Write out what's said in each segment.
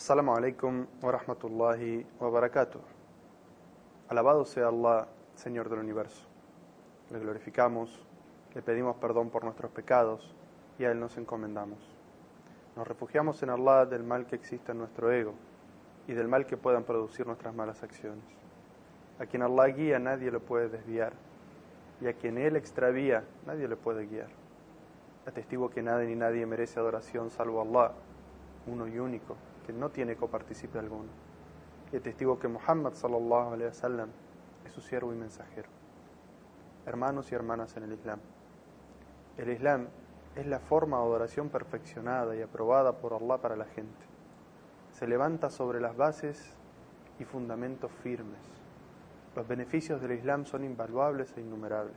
Assalamu alaikum wa rahmatullahi wa barakatuh. Alabado sea Allah, Señor del universo. Le glorificamos, le pedimos perdón por nuestros pecados y a Él nos encomendamos. Nos refugiamos en Allah del mal que existe en nuestro ego y del mal que puedan producir nuestras malas acciones. A quien Allah guía nadie lo puede desviar y a quien Él extravía nadie le puede guiar. Atestigo que nadie ni nadie merece adoración salvo Allah, uno y único, no tiene copartícipe alguno. Y atestigo que Muhammad sallallahu alaihi wasallam es su siervo y mensajero. Hermanos y hermanas en el Islam. El Islam es la forma de adoración perfeccionada y aprobada por Allah para la gente. Se levanta sobre las bases y fundamentos firmes. Los beneficios del Islam son invaluables e innumerables,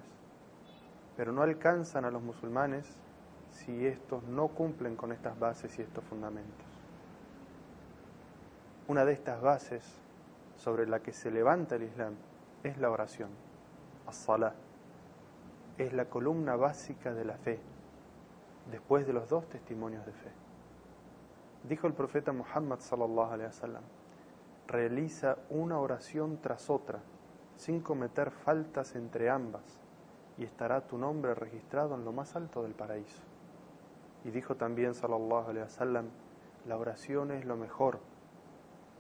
pero no alcanzan a los musulmanes si estos no cumplen con estas bases y estos fundamentos. Una de estas bases sobre la que se levanta el Islam es la oración, as-salah. Es la columna básica de la fe, después de los dos testimonios de fe. Dijo el profeta Muhammad sallallahu alaihi wasallam: realiza una oración tras otra, sin cometer faltas entre ambas, y estará tu nombre registrado en lo más alto del paraíso. Y dijo también sallallahu alaihi wasallam: la oración es lo mejor,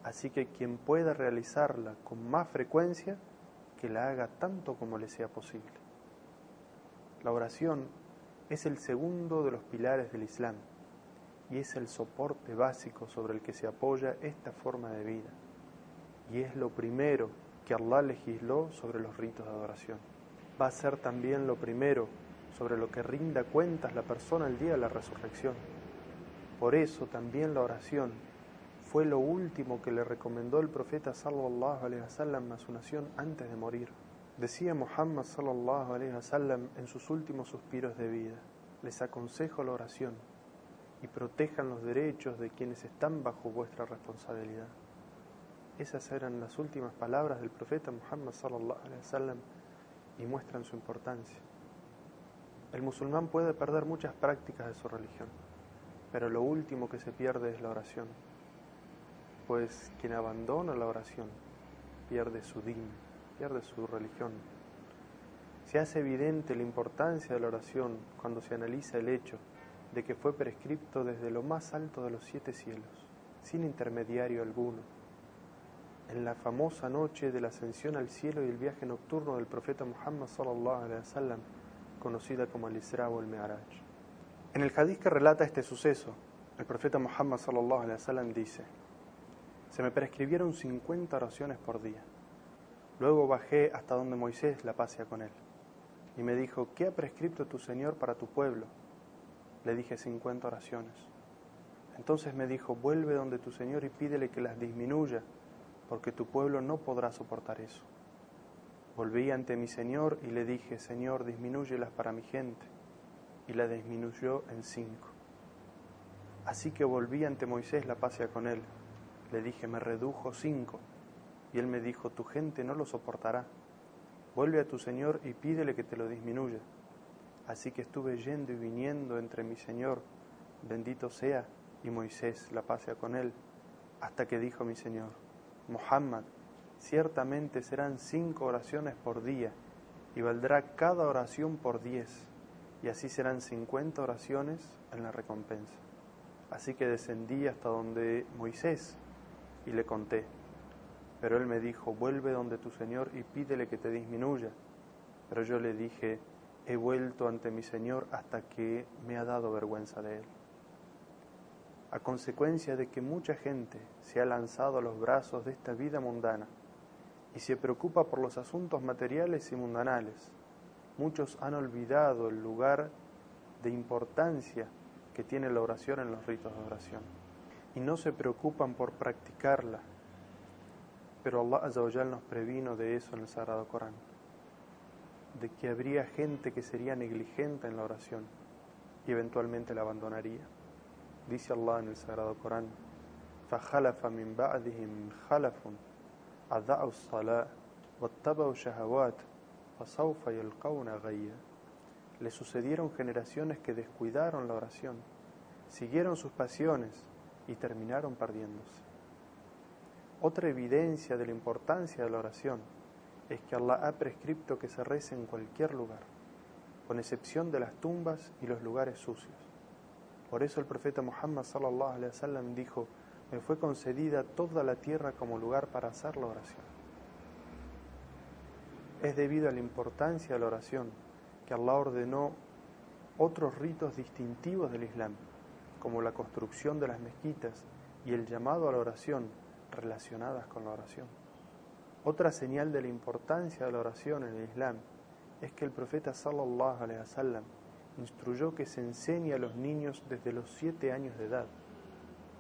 así que quien pueda realizarla con más frecuencia, que la haga tanto como le sea posible. La oración es el segundo de los pilares del Islam y es el soporte básico sobre el que se apoya esta forma de vida. Y es lo primero que Allah legisló sobre los ritos de adoración. Va a ser también lo primero sobre lo que rinda cuentas la persona el día de la resurrección. Por eso también la oración fue lo último que le recomendó el profeta sallallahu alaihi wasallam a su nación antes de morir. Decía Muhammad sallallahu alaihi wasallam en sus últimos suspiros de vida: Les aconsejo la oración y protejan los derechos de quienes están bajo vuestra responsabilidad. Esas eran las últimas palabras del profeta Muhammad sallallahu alaihi wasallam y muestran su importancia. El musulmán puede perder muchas prácticas de su religión, pero lo último que se pierde es la oración pues quien abandona la oración pierde su din, pierde su religión. Se hace evidente la importancia de la oración cuando se analiza el hecho de que fue prescripto desde lo más alto de los siete cielos, sin intermediario alguno. En la famosa noche de la ascensión al cielo y el viaje nocturno del profeta Muhammad sallallahu alaihi wasallam, conocida como el Isra o el Me'araj. En el hadith que relata este suceso, el profeta Muhammad sallallahu alaihi wasallam dice: se me prescribieron 50 oraciones por día. Luego bajé hasta donde Moisés la pasea con él. Y me dijo, ¿qué ha prescrito tu Señor para tu pueblo? Le dije 50 oraciones. Entonces me dijo, vuelve donde tu Señor y pídele que las disminuya, porque tu pueblo no podrá soportar eso. Volví ante mi Señor y le dije, Señor, disminúyelas para mi gente. Y la disminuyó en cinco. Así que volví ante Moisés la pasea con él le dije, me redujo cinco. Y él me dijo, tu gente no lo soportará. Vuelve a tu Señor y pídele que te lo disminuya. Así que estuve yendo y viniendo entre mi Señor, bendito sea, y Moisés, la pasea con él, hasta que dijo mi Señor, Muhammad, ciertamente serán cinco oraciones por día, y valdrá cada oración por diez, y así serán cincuenta oraciones en la recompensa. Así que descendí hasta donde Moisés, y le conté. Pero él me dijo, vuelve donde tu Señor y pídele que te disminuya. Pero yo le dije, he vuelto ante mi Señor hasta que me ha dado vergüenza de él. A consecuencia de que mucha gente se ha lanzado a los brazos de esta vida mundana y se preocupa por los asuntos materiales y mundanales, muchos han olvidado el lugar de importancia que tiene la oración en los ritos de oración y no se preocupan por practicarla. Pero Allah Azawajal nos previno de eso en el Sagrado Corán, de que habría gente que sería negligente en la oración y eventualmente la abandonaría. Dice Allah en el Sagrado Corán, فخلف من بعدهم خلف أضاعوا الصلاة واتبعوا الشهوات فسوف يلقون غيا Le sucedieron generaciones que descuidaron la oración, siguieron sus pasiones y terminaron perdiéndose. Otra evidencia de la importancia de la oración es que Allah ha prescrito que se rece en cualquier lugar, con excepción de las tumbas y los lugares sucios. Por eso el profeta Muhammad sallallahu alaihi wasallam dijo: "Me fue concedida toda la tierra como lugar para hacer la oración." Es debido a la importancia de la oración que Allah ordenó otros ritos distintivos del Islam, como la construcción de las mezquitas y el llamado a la oración relacionadas con la oración. Otra señal de la importancia de la oración en el Islam es que el profeta sallallahu alaihi wasallam instruyó que se enseñe a los niños desde los siete años de edad.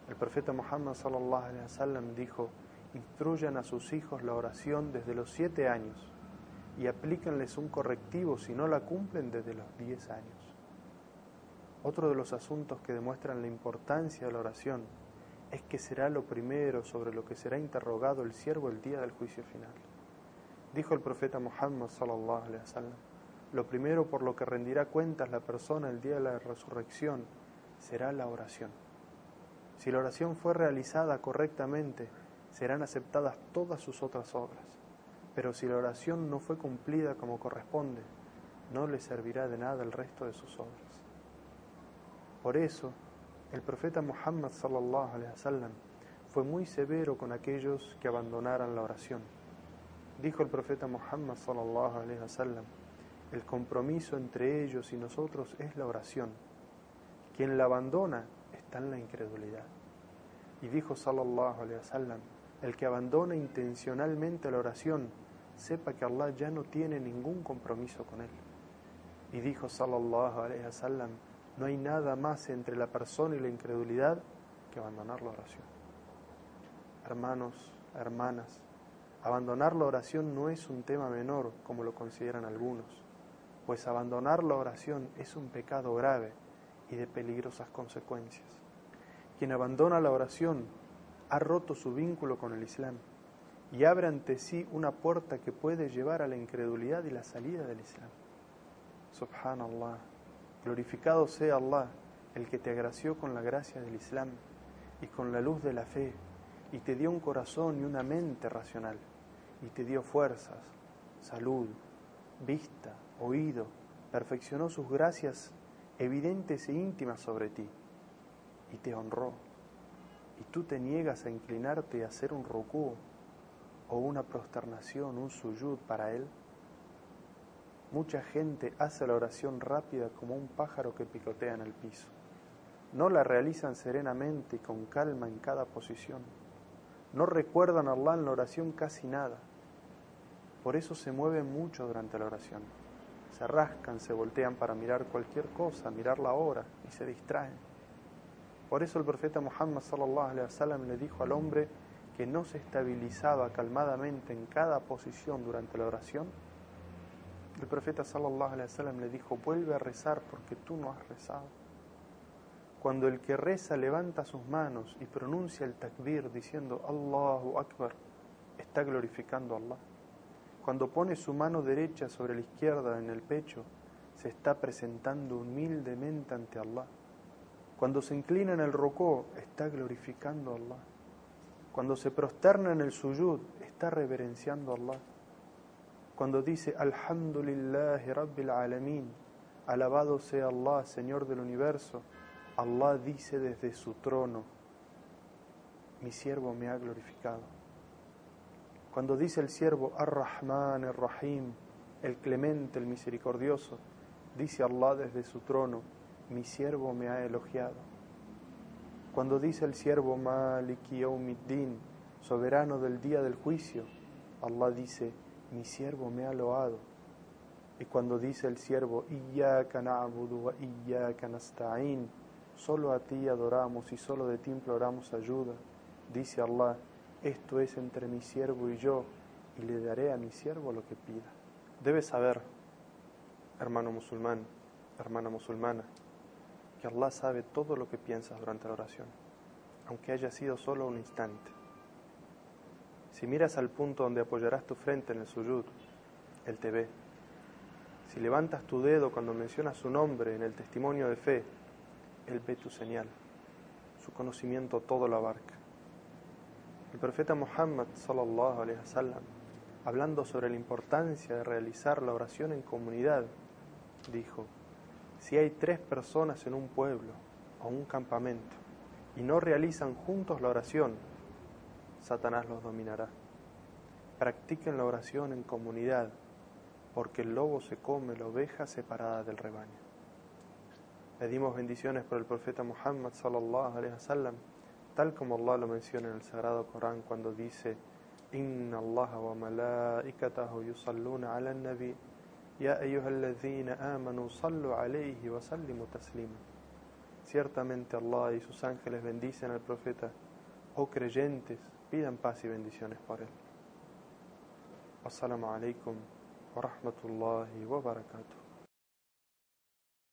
El profeta Muhammad sallallahu alaihi wasallam dijo: "Instruyan a sus hijos la oración desde los siete años y aplíquenles un correctivo si no la cumplen desde los diez años." Otro de los asuntos que demuestran la importancia de la oración es que será lo primero sobre lo que será interrogado el siervo el día del juicio final. Dijo el profeta Muhammad sallallahu alaihi wasallam, lo primero por lo que rendirá cuentas la persona el día de la resurrección será la oración. Si la oración fue realizada correctamente, serán aceptadas todas sus otras obras. Pero si la oración no fue cumplida como corresponde, no le servirá de nada el resto de sus obras. Por eso, el profeta Muhammad sallallahu alaihi wasallam fue muy severo con aquellos que abandonaran la oración. Dijo el profeta Muhammad sallallahu alaihi wasallam, el compromiso entre ellos y nosotros es la oración. Quien la abandona está en la incredulidad. Y dijo sallallahu alaihi wasallam, el que abandona intencionalmente la oración, sepa que Allah ya no tiene ningún compromiso con él. Y dijo sallallahu alaihi wasallam, no hay nada más entre la persona y la incredulidad que abandonar la oración. Hermanos, hermanas, abandonar la oración no es un tema menor como lo consideran algunos, pues abandonar la oración es un pecado grave y de peligrosas consecuencias. Quien abandona la oración ha roto su vínculo con el Islam y abre ante sí una puerta que puede llevar a la incredulidad y la salida del Islam. Subhanallah. Glorificado sea Allah, el que te agració con la gracia del Islam y con la luz de la fe, y te dio un corazón y una mente racional, y te dio fuerzas, salud, vista, oído, perfeccionó sus gracias evidentes e íntimas sobre ti, y te honró. Y tú te niegas a inclinarte y hacer un rukú o una prosternación, un suyud para Él. Mucha gente hace la oración rápida como un pájaro que picotea en el piso. No la realizan serenamente y con calma en cada posición. No recuerdan a Allah en la oración casi nada. Por eso se mueven mucho durante la oración. Se rascan, se voltean para mirar cualquier cosa, mirar la hora y se distraen. Por eso el profeta Muhammad sallallahu alaihi wasallam le dijo al hombre que no se estabilizaba calmadamente en cada posición durante la oración el profeta sallallahu alaihi le dijo, vuelve a rezar porque tú no has rezado. Cuando el que reza levanta sus manos y pronuncia el takbir diciendo Allahu Akbar, está glorificando a Allah. Cuando pone su mano derecha sobre la izquierda en el pecho, se está presentando humildemente ante Allah. Cuando se inclina en el rocó, está glorificando a Allah. Cuando se prosterna en el suyud, está reverenciando a Allah cuando dice Alhamdulillahi Rabbil Alamin, alabado sea Allah, Señor del universo, Allah dice desde su trono, mi siervo me ha glorificado. Cuando dice el siervo Ar-Rahman, Ar-Rahim, el clemente, el misericordioso, dice Allah desde su trono, mi siervo me ha elogiado. Cuando dice el siervo Maliki Yawmiddin, soberano del día del juicio, Allah dice, mi siervo me ha loado. Y cuando dice el siervo, Iyyaka na'budu wa solo a ti adoramos y solo de ti imploramos ayuda, dice Allah, esto es entre mi siervo y yo, y le daré a mi siervo lo que pida. Debes saber, hermano musulmán, hermana musulmana, que Allah sabe todo lo que piensas durante la oración, aunque haya sido solo un instante. Si miras al punto donde apoyarás tu frente en el suyud, Él te ve. Si levantas tu dedo cuando mencionas su nombre en el testimonio de fe, Él ve tu señal. Su conocimiento todo lo abarca. El profeta Muhammad sallallahu alaihi wasallam, hablando sobre la importancia de realizar la oración en comunidad, dijo: Si hay tres personas en un pueblo o un campamento y no realizan juntos la oración, Satanás los dominará. Practiquen la oración en comunidad, porque el lobo se come la oveja separada del rebaño. Pedimos bendiciones por el profeta Muhammad sallallahu alaihi wasallam, tal como Allah lo menciona en el Sagrado Corán cuando dice: Inna Allah wa malaikatahu yusalluna ala nabi ya ayyuhalladhina amanu sallu alayhi wa sallimu taslima. Ciertamente Allah y sus ángeles bendicen al profeta. Oh creyentes, pidan paz y bendiciones por él. Assalamu alaikum wa rahmatullahi wa barakatuh.